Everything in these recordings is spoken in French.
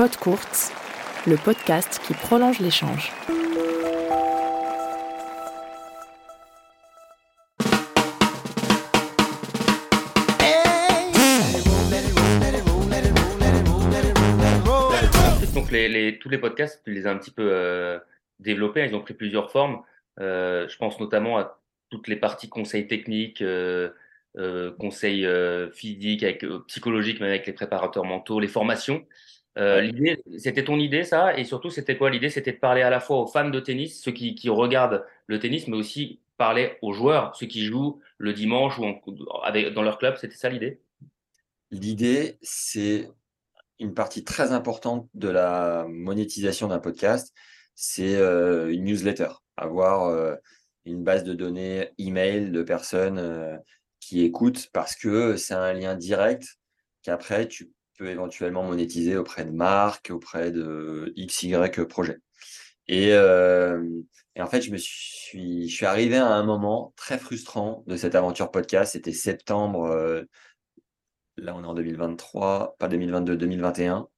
Podcourts, le podcast qui prolonge l'échange. Donc tous les podcasts, tu les as un petit peu euh, développés, ils ont pris plusieurs formes. Euh, je pense notamment à toutes les parties conseils techniques, euh, euh, conseils euh, physiques, avec, euh, psychologiques, mais avec les préparateurs mentaux, les formations. Euh, l'idée, c'était ton idée, ça, et surtout, c'était quoi? L'idée? C'était de parler à la fois aux fans de tennis, ceux qui, qui regardent le tennis, mais aussi parler aux joueurs, ceux qui jouent le dimanche ou en- avec, dans leur club. C'était ça l'idée? L'idée, c'est une partie très importante de la monétisation d'un podcast, c'est euh, une newsletter, avoir euh, une base de données email de personnes qui écoutent parce que c'est un lien direct qu'après tu éventuellement monétiser auprès de marques, auprès de XY projets. Et, euh, et en fait, je me suis, je suis arrivé à un moment très frustrant de cette aventure podcast. C'était septembre euh, là on est en 2023, pas 2022, 2021,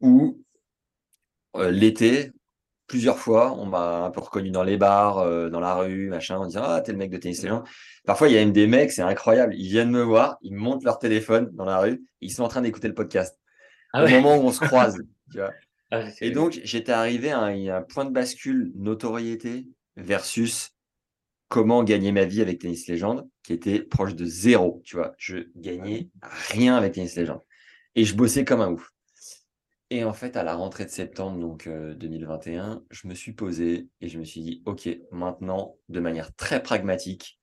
où euh, l'été, plusieurs fois, on m'a un peu reconnu dans les bars, euh, dans la rue, machin, en disant Ah, t'es le mec de Tennis Legend. Parfois, il y a même des mecs, c'est incroyable, ils viennent me voir, ils me montrent leur téléphone dans la rue, ils sont en train d'écouter le podcast Ah au moment où on se croise. tu vois. Ah, Et donc, j'étais arrivé à un, un point de bascule notoriété versus comment gagner ma vie avec Tennis Légende, qui était proche de zéro. Tu vois, je gagnais rien avec Tennis Légende. Et je bossais comme un ouf. Et en fait, à la rentrée de septembre, donc euh, 2021, je me suis posé et je me suis dit, OK, maintenant, de manière très pragmatique,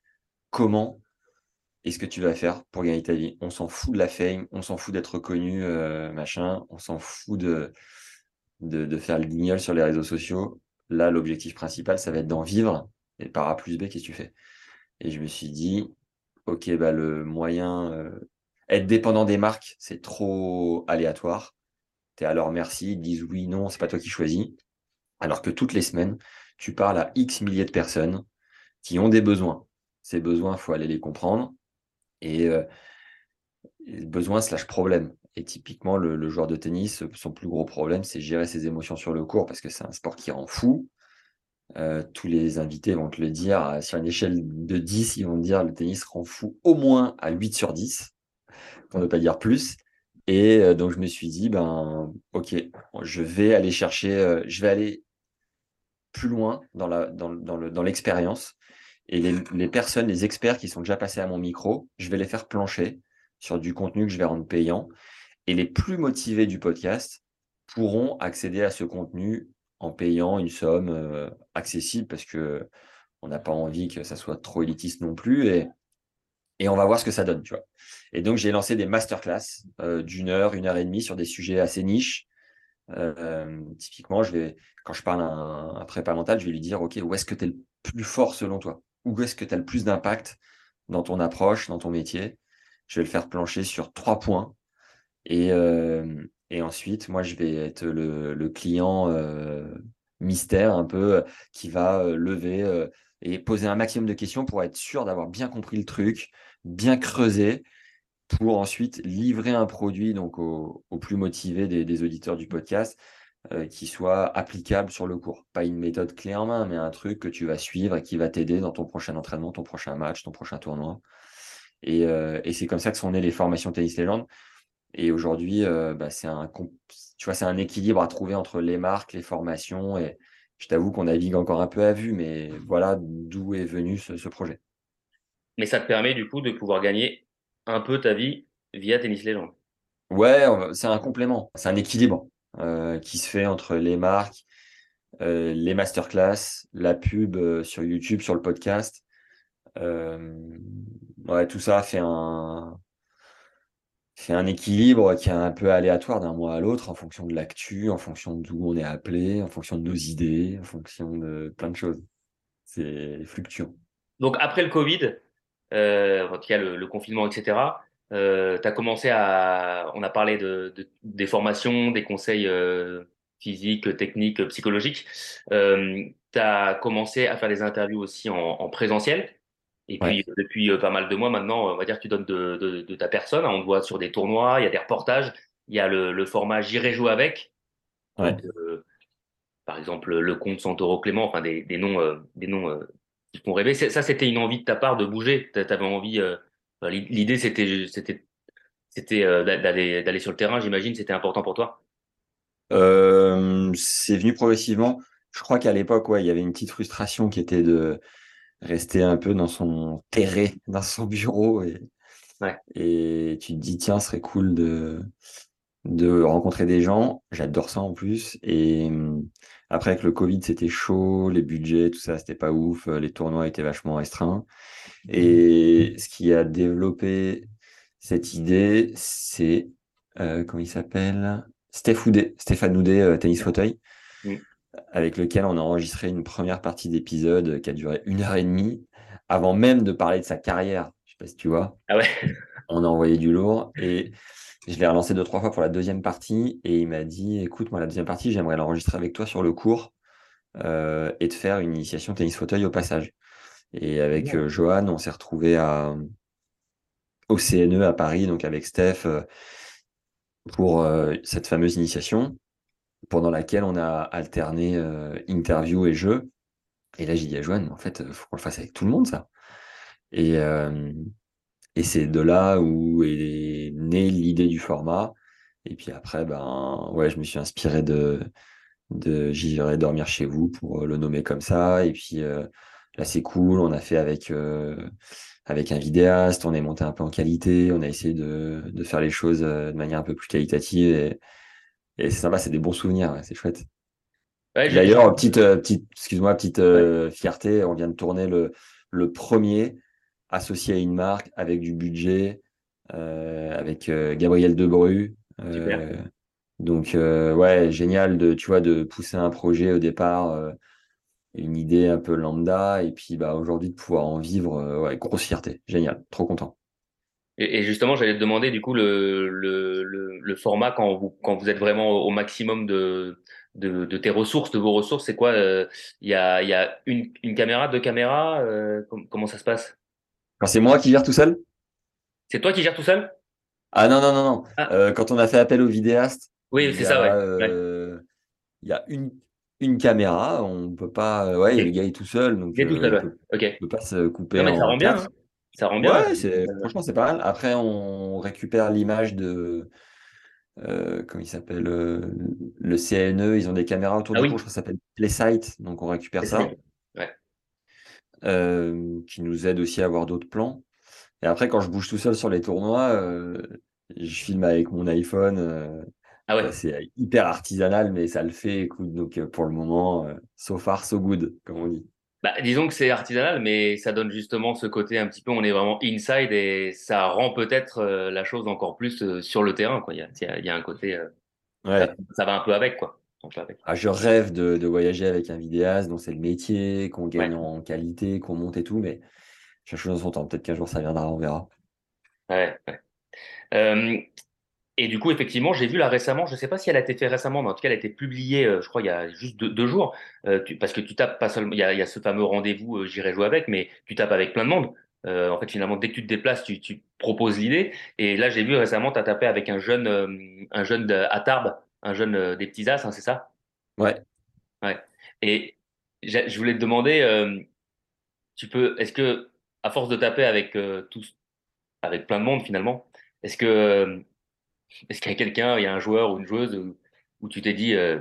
comment est-ce que tu vas faire pour gagner ta vie? On s'en fout de la fame, on s'en fout d'être reconnu, euh, machin, on s'en fout de, de, de faire le guignol sur les réseaux sociaux. Là, l'objectif principal, ça va être d'en vivre. Et par A plus B, qu'est-ce que tu fais? Et je me suis dit, OK, bah, le moyen, euh, être dépendant des marques, c'est trop aléatoire. Tu merci, ils disent oui, non, c'est pas toi qui choisis. Alors que toutes les semaines, tu parles à X milliers de personnes qui ont des besoins. Ces besoins, il faut aller les comprendre. Et euh, besoin slash problème. Et typiquement, le, le joueur de tennis, son plus gros problème, c'est gérer ses émotions sur le court parce que c'est un sport qui rend fou. Euh, tous les invités vont te le dire. euh, Sur une échelle de 10, ils vont te dire le tennis rend fou au moins à 8 sur 10, pour ne pas dire plus. Et euh, donc, je me suis dit, ben, ok, je vais aller chercher, euh, je vais aller plus loin dans la, dans, dans le, dans l'expérience. Et les, personnes, les experts qui sont déjà passés à mon micro, je vais les faire plancher sur du contenu que je vais rendre payant. Et les plus motivés du podcast pourront accéder à ce contenu en payant une somme euh, accessible parce que on n'a pas envie que ça soit trop élitiste non plus. Et on va voir ce que ça donne, tu vois. Et donc, j'ai lancé des masterclass euh, d'une heure, une heure et demie sur des sujets assez niches. Euh, typiquement, je vais, quand je parle à un, un prépa mental, je vais lui dire, OK, où est-ce que tu es le plus fort selon toi? Où est-ce que tu as le plus d'impact dans ton approche, dans ton métier? Je vais le faire plancher sur trois points. Et, euh, et ensuite, moi, je vais être le, le client mystère un peu qui va lever et poser un maximum de questions pour être sûr d'avoir bien compris le truc, bien creusé, pour ensuite livrer un produit donc aux, aux plus motivés des, auditeurs du podcast euh, qui soit applicable sur le cours. Pas une méthode clé en main, mais un truc que tu vas suivre et qui va t'aider dans ton prochain entraînement, ton prochain match, ton prochain tournoi. Et, euh, c'est comme ça que sont nées les formations Tennis Legend. Et aujourd'hui, euh, bah, c'est un, équilibre à trouver entre les marques, les formations. Et je t'avoue qu'on navigue encore un peu à vue, mais voilà d'où est venu ce projet. Mais ça te permet du coup de pouvoir gagner un peu ta vie via Tennis Legend. Ouais, c'est un complément, c'est un équilibre euh, qui se fait entre les marques, euh, les masterclass, la pub euh, sur YouTube, sur le podcast. Ouais, tout ça fait un, fait un équilibre qui est un peu aléatoire d'un mois à l'autre en fonction de l'actu, en fonction d'où on est appelé, en fonction de nos idées, en fonction de plein de choses. C'est fluctuant. Donc après le Covid, euh, quand il y a le, le confinement, etc., euh, tu as commencé à... On a parlé de, de- des formations, des conseils euh, physiques, techniques, psychologiques. Euh, tu as commencé à faire des interviews aussi en, en présentiel. Et puis, depuis euh, pas mal de mois maintenant, on va dire que tu donnes de, de, de ta personne. On te voit sur des tournois, il y a des reportages, il y a le, le format J'irai jouer avec, par exemple, le comte Santoro Clément, enfin des, noms, des noms qui font rêver. Ça, c'était une envie de ta part de bouger. Tu avais envie. L'idée, c'était, c'était, c'était d'aller, d'aller sur le terrain. J'imagine, c'était important pour toi? c'est venu progressivement. Je crois qu'à l'époque, ouais, il y avait une petite frustration qui était de rester un peu dans son terré, dans son bureau. Et, et tu te dis, tiens, ce serait cool de, de rencontrer des gens. J'adore ça en plus. Et après, avec le Covid, c'était chaud, les budgets, tout ça, c'était pas ouf. Les tournois étaient vachement restreints. Et ce qui a développé cette idée, c'est, euh, comment il s'appelle? Steph Stéphane Houdet, euh, tennis fauteuil avec lequel on a enregistré une première partie d'épisode qui a duré une heure et demie, avant même de parler de sa carrière. Je sais pas si tu vois. Ah ouais. On a envoyé du lourd et je l'ai relancé deux, trois fois pour la deuxième partie et il m'a dit écoute, moi, la deuxième partie, j'aimerais l'enregistrer avec toi sur le cours euh, et de faire une initiation tennis fauteuil au passage. Et avec euh, Johan, on s'est retrouvé à, au CNE à Paris, donc avec Steph, euh, pour cette fameuse initiation pendant laquelle on a alterné euh, interview et jeu. Et là, j'ai dit à Joanne, en fait, il faut qu'on le fasse avec tout le monde, ça. Et, euh, et c'est de là où est née l'idée du format. Et puis après, ben, ouais, je me suis inspiré de, de J'irai dormir chez vous pour le nommer comme ça. Et puis euh, là, c'est cool. On a fait avec, avec un vidéaste, on est monté un peu en qualité, on a essayé de, de faire les choses de manière un peu plus qualitative. Et, et c'est sympa, c'est des bons souvenirs, c'est chouette. D'ailleurs, petite, euh, petite, excuse-moi, petite euh, fierté, on vient de tourner le, le premier associé à une marque avec du budget, euh, avec Gabriel Debru. donc ouais, génial de, tu vois, de pousser un projet au départ, une idée un peu lambda, et puis bah, aujourd'hui de pouvoir en vivre, ouais, grosse fierté, génial, trop content. Et, justement, j'allais te demander du coup le, le, le, format quand vous, quand vous êtes vraiment au maximum de, de, de tes ressources, de vos ressources, c'est quoi euh, Il y, a, y a une, une caméra, deux caméras euh, Comment ça se passe? Quand c'est moi qui gère tout seul? C'est toi qui gères tout seul? Ah non, non, non, non. Ah. Euh, quand on a fait appel au vidéaste, oui, c'est ça, ouais. Il y a une, une caméra, on peut pas. Ouais, le gars est tout seul, donc il est tout seul, on peut, peut pas se couper. Non, mais ça rend bien. Hein. Ça rend bien. Ouais, franchement, c'est pas mal. Après, on récupère l'image de. Euh, comment il s'appelle euh, Le CNE, ils ont des caméras autour ah de oui. je crois que ça s'appelle Playsight, donc on récupère ça. Euh, qui nous aide aussi à avoir d'autres plans. Et après, quand je bouge tout seul sur les tournois, je filme avec mon iPhone. Ah c'est hyper artisanal, mais ça le fait. Écoute, donc pour le moment, so far, so good, comme on dit. Bah, disons que c'est artisanal, mais ça donne justement ce côté un petit peu, on est vraiment inside et ça rend peut-être euh, la chose encore plus euh, sur le terrain. Quoi. Il, y a, il y a un côté, euh, ouais. ça, va un peu avec. quoi. Ah, je rêve de, de, voyager avec un vidéaste dont c'est le métier, qu'on gagne en qualité, qu'on monte et tout, mais chaque chose dans son temps. Peut-être qu'un jour ça viendra, on verra. Ouais, ouais. Et du coup, effectivement, j'ai vu là récemment, je ne sais pas si elle a été faite récemment, mais en tout cas, elle a été publiée, euh, je crois, il y a juste deux, jours, euh, parce que tu tapes pas seulement, il y a, ce fameux rendez-vous, euh, j'irai jouer avec, mais tu tapes avec plein de monde. en fait, finalement, dès que tu te déplaces, tu, proposes l'idée. Et là, j'ai vu récemment, tu as tapé avec un jeune, un jeune de, à Tarbes, un jeune des petits as, hein, c'est ça? Ouais. Ouais. Et je voulais te demander, tu peux, est-ce que, à force de taper avec tous, avec plein de monde finalement, est-ce que est-ce qu'il y a quelqu'un, il y a un joueur ou une joueuse où, tu t'es dit, euh,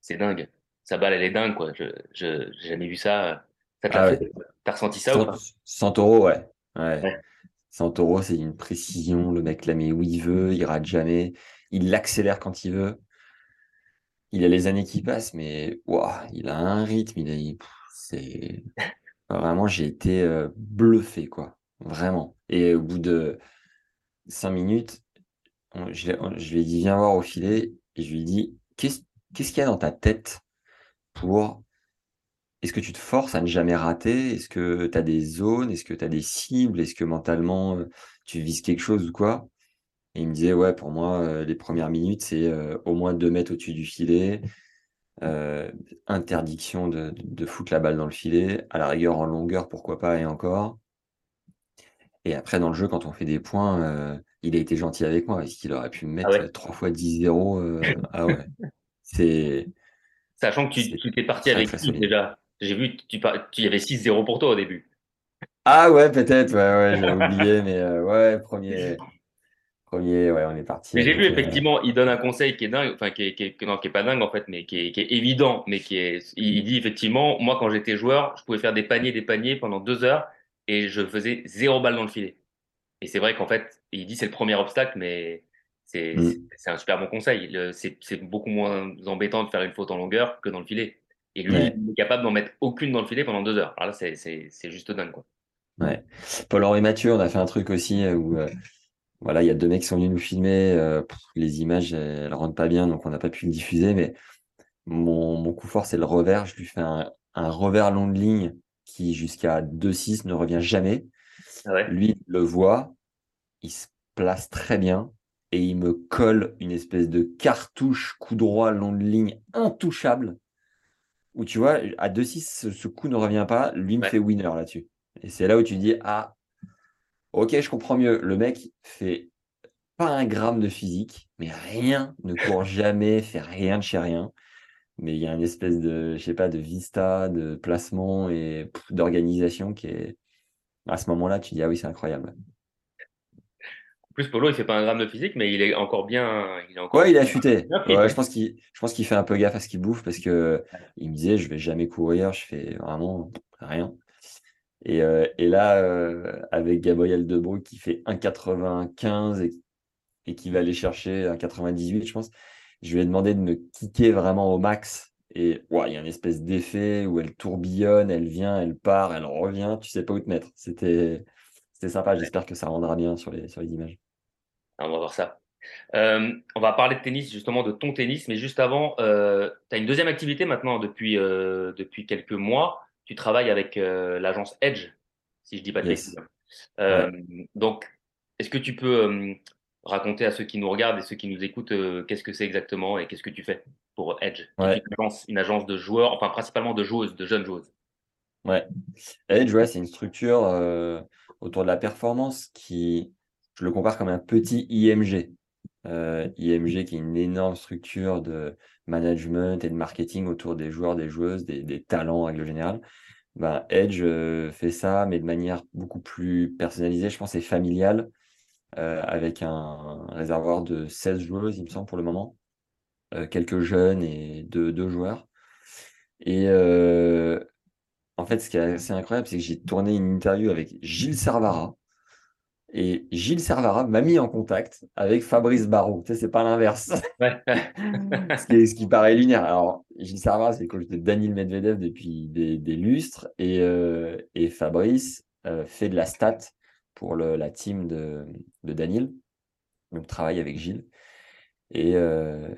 c'est dingue, sa balle, elle est dingue, quoi. Je n'ai jamais vu ça. Ah T'as ressenti ça ou pas? Santoro, ouais. ouais. Santoro, c'est une précision. Le mec la met où il veut, il rate jamais. Il l'accélère quand il veut. Il a les années qui passent, mais il a un rythme. Il c'est vraiment, j'ai été euh, bluffé, quoi. Vraiment. Et au bout de cinq minutes, je, lui ai dit, viens voir au filet. Et je lui ai dit, qu'est-ce qu'il y a dans ta tête pour. Est-ce que tu te forces à ne jamais rater? Est-ce que tu as des zones? Est-ce que tu as des cibles? Est-ce que mentalement, euh, tu vises quelque chose ou quoi? Et il me disait, ouais, pour moi, euh, les premières minutes, c'est au moins deux mètres au-dessus du filet. Interdiction de, de, foutre la balle dans le filet. À la rigueur, en longueur, pourquoi pas, et encore. Et après, dans le jeu, quand on fait des points, il a été gentil avec moi. Est-ce qu'il aurait pu me ah mettre 3 fois 10-0 euh, Ah ouais. C'est. Sachant que tu, tu t'es parti avec très 6 solide. déjà? J'ai vu, tu, par- tu y avait 6-0 pour toi au début. Ah ouais, peut-être, ouais, ouais, j'avais oublié, mais euh, ouais, premier, premier, ouais, on est parti Mais j'ai vu euh, effectivement, il donne un conseil qui est dingue, enfin qui est, qui est- que- non, qui est pas dingue en fait, mais qui est, qui est évident, mais qui est, il, dit effectivement, moi quand j'étais joueur, je pouvais faire des paniers, des paniers pendant deux heures et je faisais zéro balle dans le filet. Et c'est vrai qu'en fait, il dit c'est le premier obstacle, mais c'est mm, c'est un super bon conseil. C'est c'est beaucoup moins embêtant de faire une faute en longueur que dans le filet. Et lui, ouais, il est capable d'en mettre aucune dans le filet pendant deux heures. Alors là, c'est c'est c'est juste dingue quoi. ouais. Paul-Henri Mathieu, on a fait un truc aussi euh, où, euh, voilà, il y a deux mecs qui sont venus nous filmer. euh, pff, les images, elles, elles rentrent pas bien, donc on n'a pas pu le diffuser, mais mon, mon coup fort, c'est le revers. Je lui fais un, un revers long de ligne qui, jusqu'à 2-6, ne revient jamais. Ah ouais. Lui, il le voit, il se place très bien et il me colle une espèce de cartouche coup droit long de ligne intouchable où tu vois, à 2-6, ce, ce coup ne revient pas, lui me fait winner là-dessus. Et c'est là où tu dis, ah, ok, je comprends mieux. Le mec fait pas un gramme de physique, mais rien, ne court jamais, fait rien de chez rien. Mais il y a une espèce de, je sais pas, de vista, de placement et d'organisation qui est, à ce moment-là, tu dis, ah oui, c'est incroyable. En plus, Polo, il fait pas un gramme de physique, mais il est encore bien, il est encore Ouais, il Ouais, hein. je pense qu'il, je pense qu'il fait un peu gaffe à ce qu'il bouffe parce que il me disait, je vais jamais courir, je fais vraiment rien. Et, euh, et là, euh, avec Gabriel Debrue qui fait 1,95 et, et qui va aller chercher 1,98, je pense, je lui ai demandé de me kicker vraiment au max. Et il y a une espèce d'effet où elle tourbillonne, elle vient, elle part, elle revient, tu sais pas où te mettre. C'était, sympa, j'espère que ça rendra bien sur les, sur les images. Ah, on va voir ça. Euh, on va parler de tennis, justement, de ton tennis, mais juste avant, euh, tu as une deuxième activité maintenant depuis, euh, depuis quelques mois. Tu travailles avec euh, l'agence Edge, si je dis pas de Yes. bêtises. Euh, Donc, est-ce que tu peux euh, raconter à ceux qui nous regardent et ceux qui nous écoutent euh, qu'est-ce que c'est exactement et qu'est-ce que tu fais pour Edge, Ouais. une agence, une agence de joueurs, enfin principalement de joueuses, de jeunes joueuses. Ouais. Edge, ouais, c'est une structure autour de la performance qui, je le compare comme un petit IMG. Euh, IMG qui est une énorme structure de management et de marketing autour des joueurs, des joueuses, des, talents en règle générale. Ben, Edge euh, fait ça, mais de manière beaucoup plus personnalisée, je pense, et familiale, euh, avec un réservoir de 16 joueuses, il me semble, pour le moment, quelques jeunes et deux, joueurs. Et en fait, ce qui est assez incroyable, c'est que j'ai tourné une interview avec Gilles Servara. Et Gilles Servara m'a mis en contact avec Fabrice Barrault. Tu sais, c'est pas l'inverse. Ouais. ce, qui ce qui paraît lunaire. Alors, Gilles Servara, c'est le coach de Daniel Medvedev depuis des, des lustres. Et, euh, et Fabrice euh, fait de la stat pour le- la team de, de Daniel. Donc, travaille avec Gilles. Et, euh,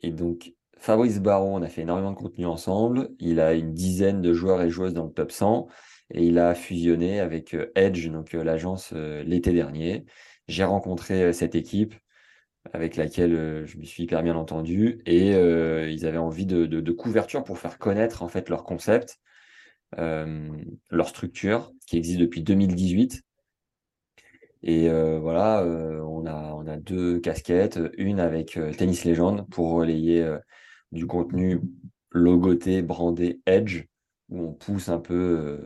et donc, Fabrice Baron, on a fait énormément de contenu ensemble. Il a une dizaine de joueurs et joueuses dans le top 100 et il a fusionné avec euh, Edge, donc euh, l'agence, euh, l'été dernier. J'ai rencontré cette équipe avec laquelle je me suis hyper bien entendu et ils avaient envie de, couverture pour faire connaître en fait leur concept, leur structure qui existe depuis 2018. Et voilà, on a, on a deux casquettes, une avec Tennis Legend pour relayer du contenu logoté, brandé Edge, où on pousse un peu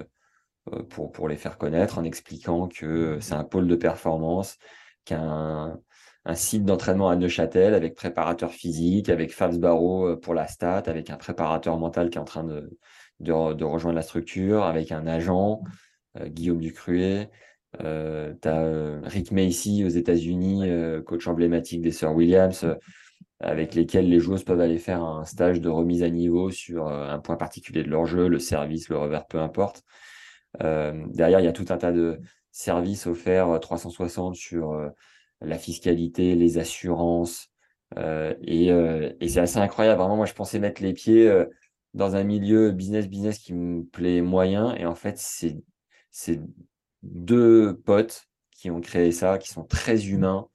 pour, pour les faire connaître en expliquant que c'est un pôle de performance, qu'un un site d'entraînement à Neuchâtel avec préparateur physique, avec Fabs Barreau euh, pour la stat, avec un préparateur mental qui est en train de, de, re- de rejoindre la structure, avec un agent, euh, Guillaume Ducruet. Euh, tu as Rick Macy aux États-Unis, euh, coach emblématique des Sir Williams, euh, avec lesquels les joueuses peuvent aller faire un stage de remise à niveau sur euh, un point particulier de leur jeu, le service, le revers, peu importe. Euh, derrière, il y a tout un tas de services offerts euh, 360 sur euh, la fiscalité, les assurances. euh, et euh, c'est assez incroyable. Vraiment, moi, je pensais mettre les pieds euh, dans un milieu business-business qui me plaît moyen. Et en fait, c'est deux potes qui ont créé ça, qui sont très humains,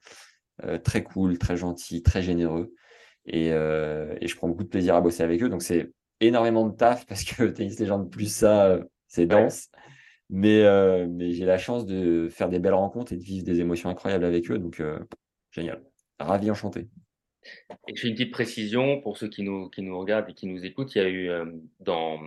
euh, très cool, très gentils, très généreux. Et, euh, je prends beaucoup de plaisir à bosser avec eux. Donc, c'est énormément de taf parce que Tennis Légende plus ça, euh, c'est dense. Mais, euh, mais j'ai la chance de faire des belles rencontres et de vivre des émotions incroyables avec eux. Donc, euh, génial. Ravi, enchanté. Et je fais une petite précision pour ceux qui nous, qui nous regardent et qui nous écoutent. Il y a eu euh, dans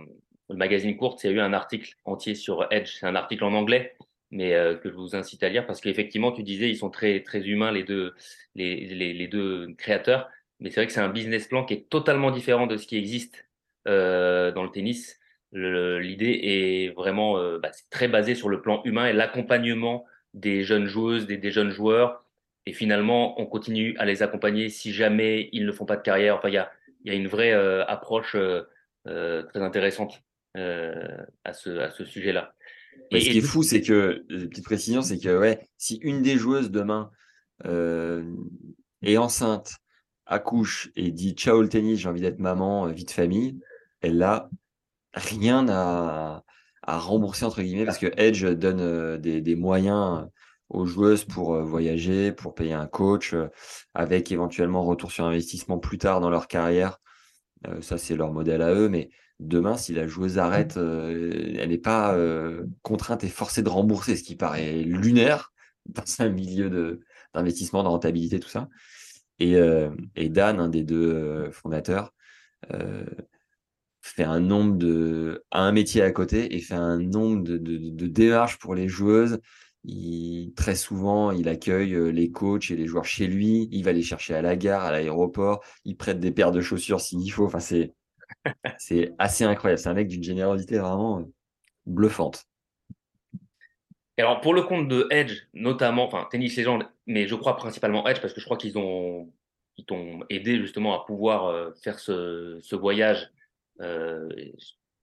le magazine Courte, il y a eu un article entier sur Edge. C'est un article en anglais, mais que je vous incite à lire parce qu'effectivement, tu disais, ils sont très, très humains, les deux, les, les, les deux créateurs. Mais c'est vrai que c'est un business plan qui est totalement différent de ce qui existe dans le tennis. L'idée est vraiment euh, bah, très basée sur le plan humain et l'accompagnement des jeunes joueuses, des, des, jeunes joueurs. Et finalement, on continue à les accompagner si jamais ils ne font pas de carrière. Enfin, il y a, y a une vraie euh, approche euh, euh très intéressante à ce, à ce sujet-là. Et, ce qui est fou, c'est que, petite précision, c'est que ouais, si une des joueuses demain est enceinte, accouche et dit ciao le tennis, j'ai envie d'être maman, vie de famille, elle a rien à, à rembourser entre guillemets parce que Edge donne des, des, moyens aux joueuses pour voyager, pour payer un coach, avec éventuellement retour sur investissement plus tard dans leur carrière. ça, c'est leur modèle à eux. Mais demain, si la joueuse arrête, elle n'est pas contrainte et forcée de rembourser, ce qui paraît lunaire dans un milieu d'investissement, de, rentabilité, tout ça. Et, et Dan, un des deux fondateurs, fait un nombre de a un métier à côté et fait un nombre de, de, démarches pour les joueuses. Il, très souvent, il accueille euh, les coachs et les joueurs chez lui. Il va les chercher à la gare, à l'aéroport. Il prête des paires de chaussures s'il faut. Enfin, c'est c'est assez incroyable. C'est un mec d'une générosité vraiment euh, bluffante. alors, pour le compte de Edge, notamment, enfin, Tennis Legend, mais je crois principalement Edge parce que je crois qu'ils ont, ils t'ont aidé justement à pouvoir euh, faire ce, ce voyage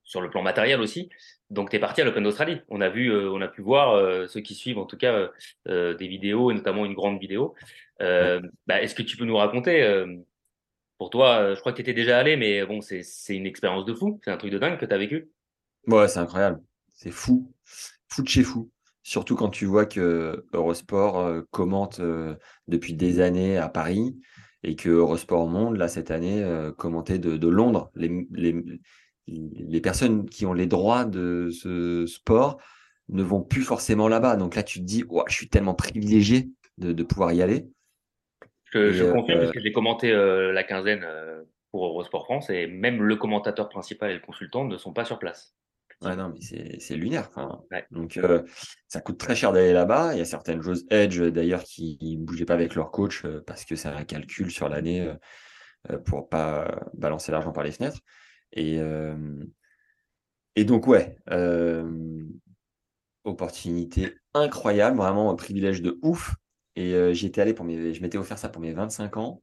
sur le plan matériel aussi. Donc, tu es parti à l'Open d'Australie. On a vu, euh, on a pu voir euh, ceux qui suivent en tout cas des vidéos et notamment une grande vidéo. Bah, Est-ce que tu peux nous raconter pour toi, je crois que tu étais déjà allé, mais bon, c'est une expérience de fou. C'est un truc de dingue que tu as vécu. Ouais, c'est incroyable. C'est fou. Fou de chez fou. Surtout quand tu vois que Eurosport commente depuis des années à Paris et que Eurosport Monde, là, cette année, euh, commentait de, Londres. Les, les, les, personnes qui ont les droits de ce sport ne vont plus forcément là-bas. Donc là, tu te dis, je suis tellement privilégié de, de pouvoir y aller. Je, je confirme, euh, parce que j'ai commenté euh, la quinzaine pour Eurosport France, et même le commentateur principal et le consultant ne sont pas sur place. Ouais, non, mais c'est lunaire. Donc, euh, ça coûte très cher d'aller là-bas. Il y a certaines choses, Edge d'ailleurs, qui ne bougeaient pas avec leur coach euh, parce que c'est un calcul sur l'année euh, pour pas balancer l'argent par les fenêtres. Et, et donc, ouais, opportunité incroyable, vraiment un privilège de ouf. Et j'étais allé pour mes, je m'étais offert ça pour mes 25 ans.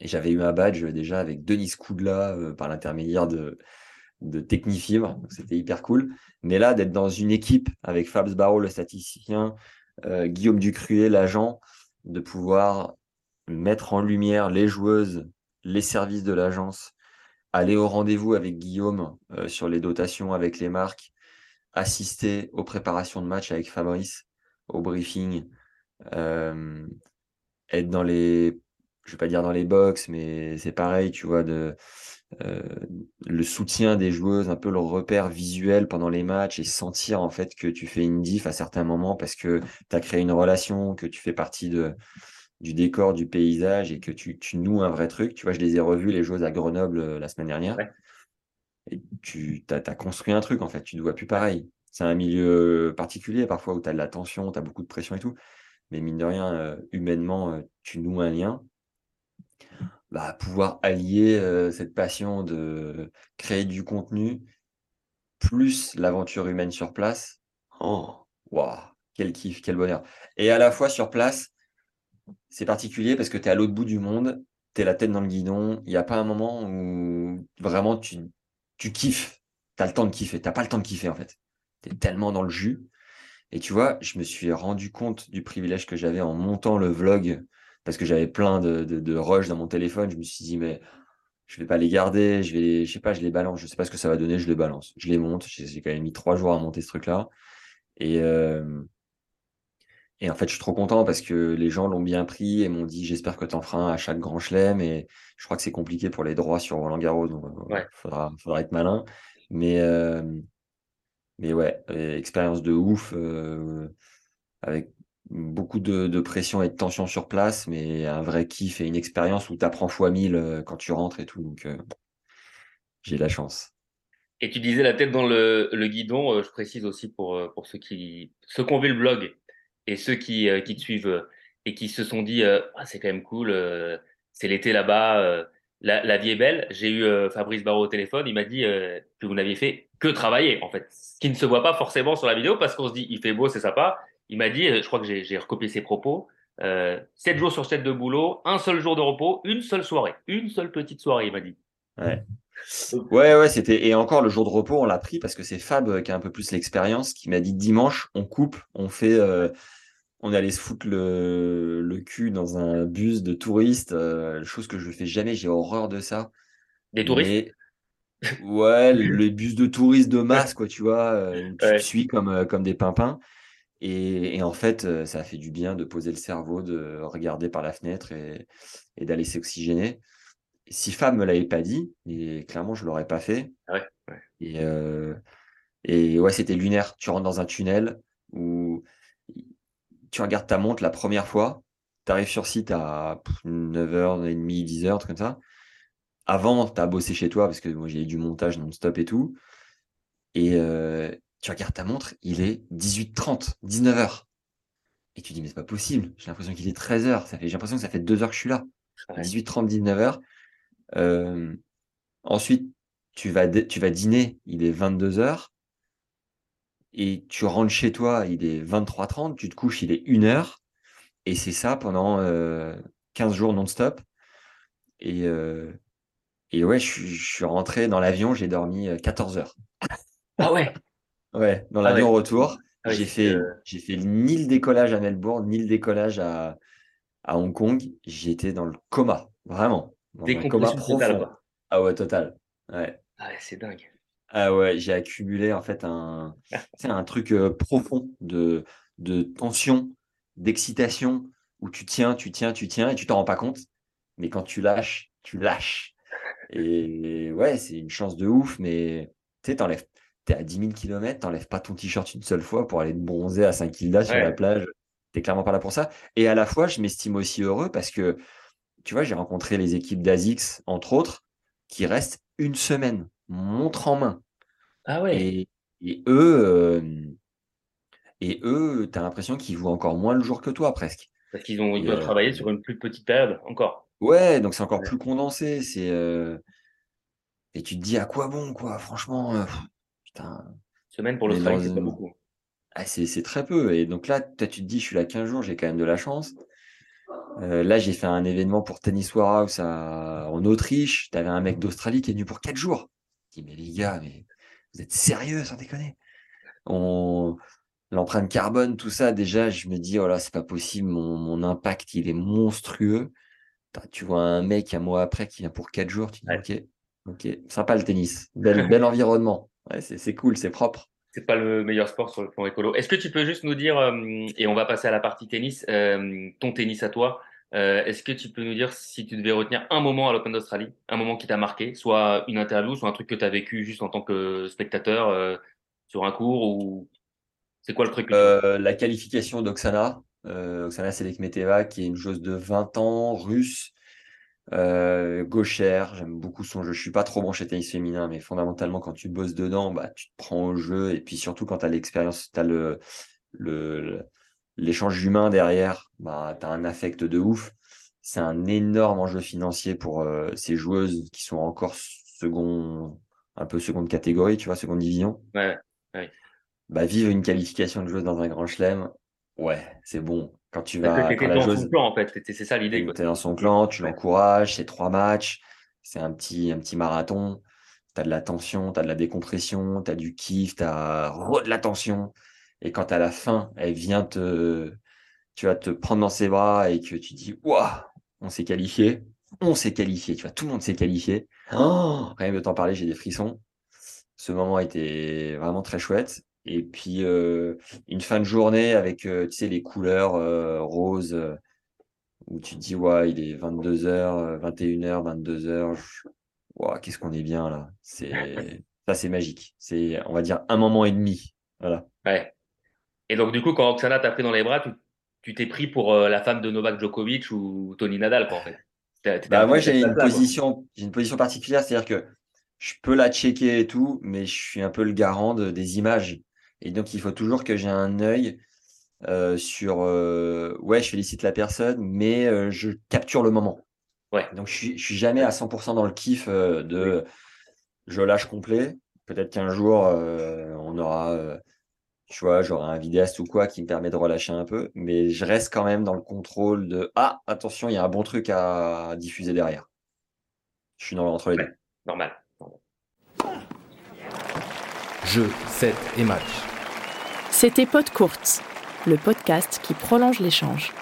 Et j'avais eu un badge déjà avec Denis Koudla par l'intermédiaire de, de Technifibre, c'était hyper cool. Mais là, d'être dans une équipe avec Fabs Barreau, le statisticien, euh, Guillaume Ducruet, l'agent, de pouvoir mettre en lumière les joueuses, les services de l'agence, aller au rendez-vous avec Guillaume euh, sur les dotations avec les marques, assister aux préparations de match avec Fabrice, au briefing, euh, être dans les, je vais pas dire dans les box, mais c'est pareil, tu vois, de le soutien des joueuses, un peu leur repère visuel pendant les matchs et sentir en fait que tu fais une diff à certains moments parce que tu as créé une relation, que tu fais partie de, du décor, du paysage et que tu, tu, noues un vrai truc. Tu vois, je les ai revus, les joueuses à Grenoble euh, la semaine dernière. Et tu as, as, construit un truc en fait, tu ne vois plus pareil. C'est un milieu particulier parfois où tu as de la tension, tu as beaucoup de pression et tout. Mais mine de rien, euh, humainement, tu noues un lien. Bah, pouvoir allier cette passion de créer du contenu plus l'aventure humaine sur place. Oh, waouh, quel kiff, quel bonheur. Et à la fois sur place, c'est particulier parce que tu es à l'autre bout du monde, tu es la tête dans le guidon, il n'y a pas un moment où vraiment tu, tu kiffes, tu as le temps de kiffer, tu pas le temps de kiffer en fait. Tu es tellement dans le jus. Et tu vois, je me suis rendu compte du privilège que j'avais en montant le vlog parce que j'avais plein de, de, rush dans mon téléphone. Je me suis dit, mais je vais pas les garder, je vais, je sais pas, je les balance, je sais pas ce que ça va donner, je les balance, je les monte. J'ai quand même mis trois jours à monter ce truc-là. Et, euh, et en fait, je suis trop content parce que les gens l'ont bien pris et m'ont dit, j'espère que tu en feras un à chaque grand chelem. Et je crois que c'est compliqué pour les droits sur Roland Garros, donc il euh, faudra, faudra être malin. Mais, euh, mais ouais, expérience de ouf avec beaucoup de, pression et de tension sur place, mais un vrai kiff et une expérience où tu apprends fois mille euh, quand tu rentres et tout. Donc, euh, j'ai la chance. Et tu disais la tête dans le, guidon, je précise aussi pour, ceux qui ceux qui ont vu le blog et ceux qui, te suivent et qui se sont dit ah, c'est quand même cool, c'est l'été là-bas, la, vie est belle. J'ai eu Fabrice Barreau au téléphone, il m'a dit que vous n'aviez fait que travailler en fait, ce qui ne se voit pas forcément sur la vidéo parce qu'on se dit il fait beau, c'est sympa, il m'a dit, euh, je crois que j'ai recopié ses propos, euh, 7 jours sur 7 de boulot, un seul jour de repos, une seule soirée, une seule petite soirée, il m'a dit. Ouais. Ouais, ouais, c'était. Et encore, le jour de repos, on l'a pris parce que c'est Fab euh, qui a un peu plus l'expérience, qui m'a dit dimanche, on coupe, on fait. Euh, on est allé se foutre le, le cul dans un bus de touristes, chose que je ne fais jamais, j'ai horreur de ça. Des touristes? Ouais, les bus de touristes de masse, quoi, tu vois, tu suis comme, comme des pimpins. Et, en fait, euh, ça a fait du bien de poser le cerveau, de regarder par la fenêtre et, d'aller s'oxygéner. Si Fab me l'avait pas dit, et clairement, je l'aurais pas fait. Ah et, euh, et ouais, c'était lunaire. Tu rentres dans un tunnel où tu regardes ta montre la première fois, tu arrives sur site à 9h30, 10h, truc comme ça. Avant, tu as bossé chez toi parce que moi j'ai du montage non-stop et tout. Et, euh, tu regardes ta montre, il est 18h30, 19h. Et tu dis, mais c'est pas possible. J'ai l'impression qu'il est 13h. Ça fait, j'ai l'impression que ça fait 2 heures que je suis là. 18h30, 19h. Euh, ensuite, tu vas, tu vas dîner, il est 22h. Et tu rentres chez toi, il est 23h30. Tu te couches, il est 1h. Et c'est ça pendant 15 euh, jours non-stop. Et, euh, et ouais, je, je suis rentré dans l'avion, j'ai dormi 14 heures. Ah ouais Ouais, dans ah l'avion retour, ah j'ai fait, j'ai fait ni le décollage à Melbourne, ni le décollage à, à Hong Kong. J'étais dans le coma, vraiment. Dans un coma profond. ah ouais, total. Ouais. Ah ouais, c'est dingue. Ah ouais, j'ai accumulé en fait un, un truc euh, profond de, de tension, d'excitation, où tu tiens, tu tiens, tu tiens et tu t'en rends pas compte. Mais quand tu lâches, tu lâches. Et ouais, c'est une chance de ouf, mais tu sais, t'enlèves tu es à 10 000 km, t'enlèves pas ton t-shirt une seule fois pour aller te bronzer à 5 km sur la plage. Tu clairement pas là pour ça. Et à la fois, je m'estime aussi heureux parce que, tu vois, j'ai rencontré les équipes d'ASICS, entre autres, qui restent une semaine, montre en main. Ah ouais. Et, eux, euh, et eux, tu as l'impression qu'ils jouent encore moins le jour que toi, presque. Parce qu'ils ont, ils doivent euh, travailler sur une plus petite période, encore. Ouais, donc c'est encore plus condensé. C'est, euh, Et tu te dis à quoi bon, quoi, franchement. Semaine pour l'Australie, c'est pas beaucoup. Ah, c'est très peu. Et donc là, tu te dis, je suis là 15 jours, j'ai quand même de la chance. Euh, là, j'ai fait un événement pour Tennis Warehouse en Autriche. Tu avais un mec d'Australie qui est venu pour 4 jours. Je dis, mais les gars, mais vous êtes sérieux, sans déconner On... L'empreinte carbone, tout ça, déjà, je me dis, oh là, c'est pas possible, mon, impact, il est monstrueux. Tu vois un mec un mois après qui vient pour 4 jours, tu dis, ok, ok, sympa le tennis, bel, bel environnement. Ouais, c'est cool, c'est propre. C'est pas le meilleur sport sur le plan écolo. Est-ce que tu peux juste nous dire, euh, et on va passer à la partie tennis, euh, ton tennis à toi, euh, est-ce que tu peux nous dire si tu devais retenir un moment à l'Open d'Australie, un moment qui t'a marqué, soit une interview, soit un truc que tu as vécu juste en tant que spectateur sur un cours ou c'est quoi le truc La qualification d'Oksana, Oksana Selekmeteva, qui est une joueuse de 20 ans, russe, euh, gauchère, j'aime beaucoup son jeu. Je suis pas trop branché tennis féminin, mais fondamentalement, quand tu bosses dedans, bah, tu te prends au jeu. Et puis surtout, quand tu as l'expérience, tu as le, le, l'échange humain derrière, bah, tu as un affect de ouf. C'est un énorme enjeu financier pour euh, ces joueuses qui sont encore second, un peu seconde catégorie, tu vois, seconde division. Ouais, Bah, vivre une qualification de joueuse dans un grand chelem, ouais, c'est bon. Quand tu vas. Quand dans son clan, en fait. C'est ça l'idée. Tu es dans son clan, tu l'encourages, c'est trois matchs, c'est un petit, un petit marathon. Tu as de la tension, tu as de la décompression, tu as du kiff, tu as de la tension. Et quand à la fin, elle vient te. Tu vas te prendre dans ses bras et que tu dis Waouh, on s'est qualifié. On s'est qualifié, tu vois, tout le monde s'est qualifié. Oh, rien de t'en parler, j'ai des frissons. Ce moment était vraiment très chouette. Et puis une fin de journée avec tu sais, les couleurs roses où tu te dis ouais, il est 22h, 21h, 22h. Ouais, qu'est-ce qu'on est bien là. C'est ça c'est magique. C'est on va dire un moment et demi. Voilà. Ouais. Et donc du coup quand Oksana t'a pris dans les bras, tu t'es pris pour euh, la femme de Novak Djokovic ou Tony Nadal, quoi, en fait? Bah, moi, j'ai une position, j'ai une position particulière, c'est-à-dire que je peux la checker et tout, mais je suis un peu le garant de- des images. Et donc, il faut toujours que j'ai un œil euh, sur, euh, ouais, je félicite la personne, mais euh, je capture le moment. Ouais. Donc, je suis, je suis jamais à 100% dans le kiff euh, de je lâche complet. Peut-être qu'un jour, euh, on aura, euh, tu vois, j'aurai un vidéaste ou quoi qui me permet de relâcher un peu, mais je reste quand même dans le contrôle de ah, attention, il y a un bon truc à diffuser derrière. Je suis dans, entre les Ouais. deux. Normal. Jeu, set et match. C'était Pod Courte, le podcast qui prolonge l'échange.